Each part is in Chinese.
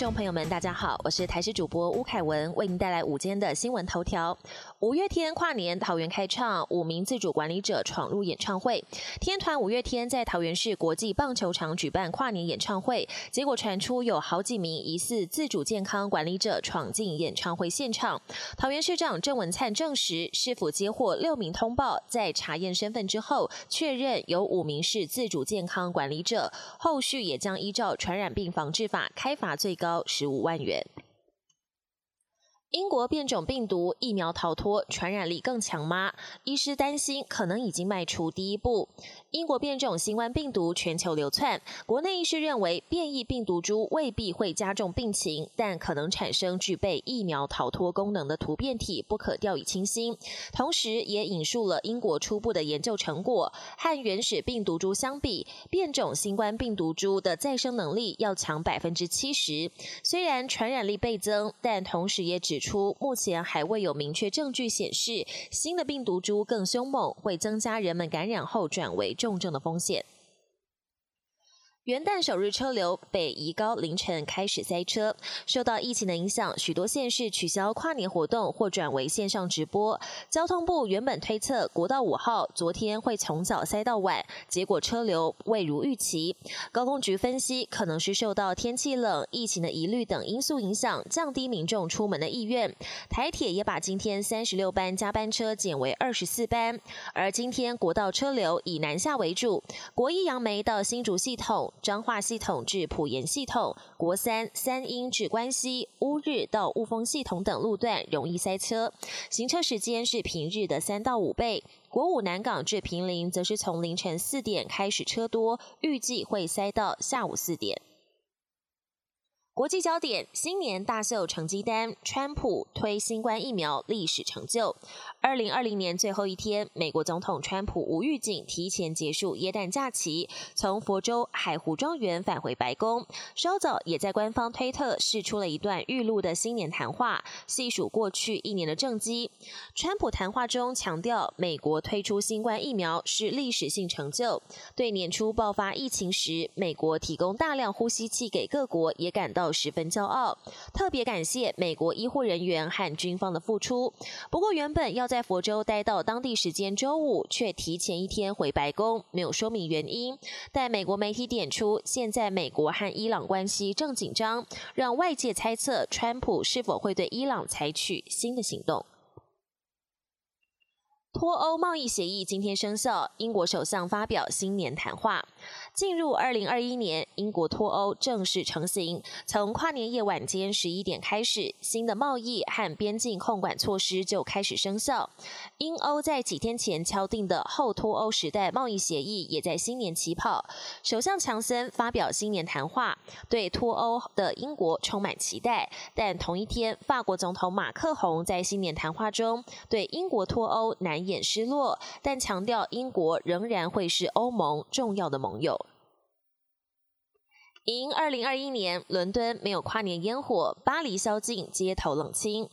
众朋友们，大家好，我是台视主播吴凯文，为您带来午间的新闻头条。五月天跨年桃园开唱，五名自主管理者闯入演唱会。天团五月天在桃园市国际棒球场举办跨年演唱会，结果传出有好几名疑似自主健康管理者闯进演唱会现场。桃园市长郑文灿证实，市府接获六名通报，在查验身份之后，确认有五名是自主健康管理者，后续也将依照传染病防治法开罚最高十五万元。英国变种病毒疫苗逃脱，传染力更强吗？医师担心可能已经迈出第一步。英国变种新冠病毒全球流窜，国内医师认为变异病毒株未必会加重病情，但可能产生具备疫苗逃脱功能的突变体，不可掉以轻心。同时，也引述了英国初步的研究成果，和原始病毒株相比，变种新冠病毒株的再生能力要强百分之七十。虽然传染力倍增，但同时也指出，目前还未有明确证据显示新的病毒株更凶猛，会增加人们感染后转为重症的风险。元旦首日车流北宜高凌晨开始塞车，受到疫情的影响，许多县市取消跨年活动或转为线上直播。交通部原本推测国道五号昨天会从早塞到晚，结果车流未如预期。高工局分析，可能是受到天气冷、疫情的疑虑等因素影响，降低民众出门的意愿。台铁也把今天三十六班加班车减为二十四班，而今天国道车流以南下为主，国一杨梅到新竹系统。彰化系统至普盐系统、国三三英至关西、乌日到雾峰系统等路段容易塞车，行车时间是平日的三到五倍。国五南港至平陵则是从凌晨四点开始车多，预计会塞到下午四点。国际焦点：新年大秀成绩单，川普推新冠疫苗历史成就。二零二零年最后一天，美国总统川普无预警提前结束耶诞假期，从佛州海湖庄园返回白宫。稍早也在官方推特释出了一段预录的新年谈话，细数过去一年的政绩。川普谈话中强调，美国推出新冠疫苗是历史性成就，对年初爆发疫情时美国提供大量呼吸器给各国也感到到十分骄傲，特别感谢美国医护人员和军方的付出。不过，原本要在佛州待到当地时间周五，却提前一天回白宫，没有说明原因。但美国媒体点出，现在美国和伊朗关系正紧张，让外界猜测川普是否会对伊朗采取新的行动。脱欧贸易协议今天生效，英国首相发表新年谈话。进入二零二一年，英国脱欧正式成型。从跨年夜晚间十一点开始，新的贸易和边境控管措施就开始生效。英欧在几天前敲定的后脱欧时代贸易协议，也在新年起跑。首相强森发表新年谈话，对脱欧的英国充满期待。但同一天，法国总统马克宏在新年谈话中对英国脱欧难掩失落，但强调英国仍然会是欧盟重要的盟友。迎二零二一年，伦敦没有跨年烟火，巴黎宵禁，街头冷清。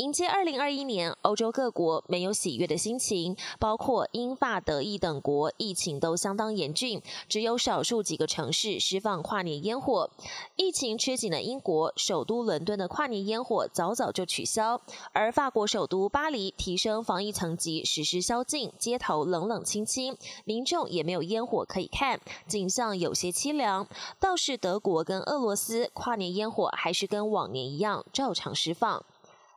迎接二零二一年，欧洲各国没有喜悦的心情，包括英法德意等国，疫情都相当严峻，只有少数几个城市释放跨年烟火。疫情吃紧的英国首都伦敦的跨年烟火早早就取消，而法国首都巴黎提升防疫层级，实施宵禁，街头冷冷清清，民众也没有烟火可以看，景象有些凄凉。倒是德国跟俄罗斯跨年烟火还是跟往年一样照常释放。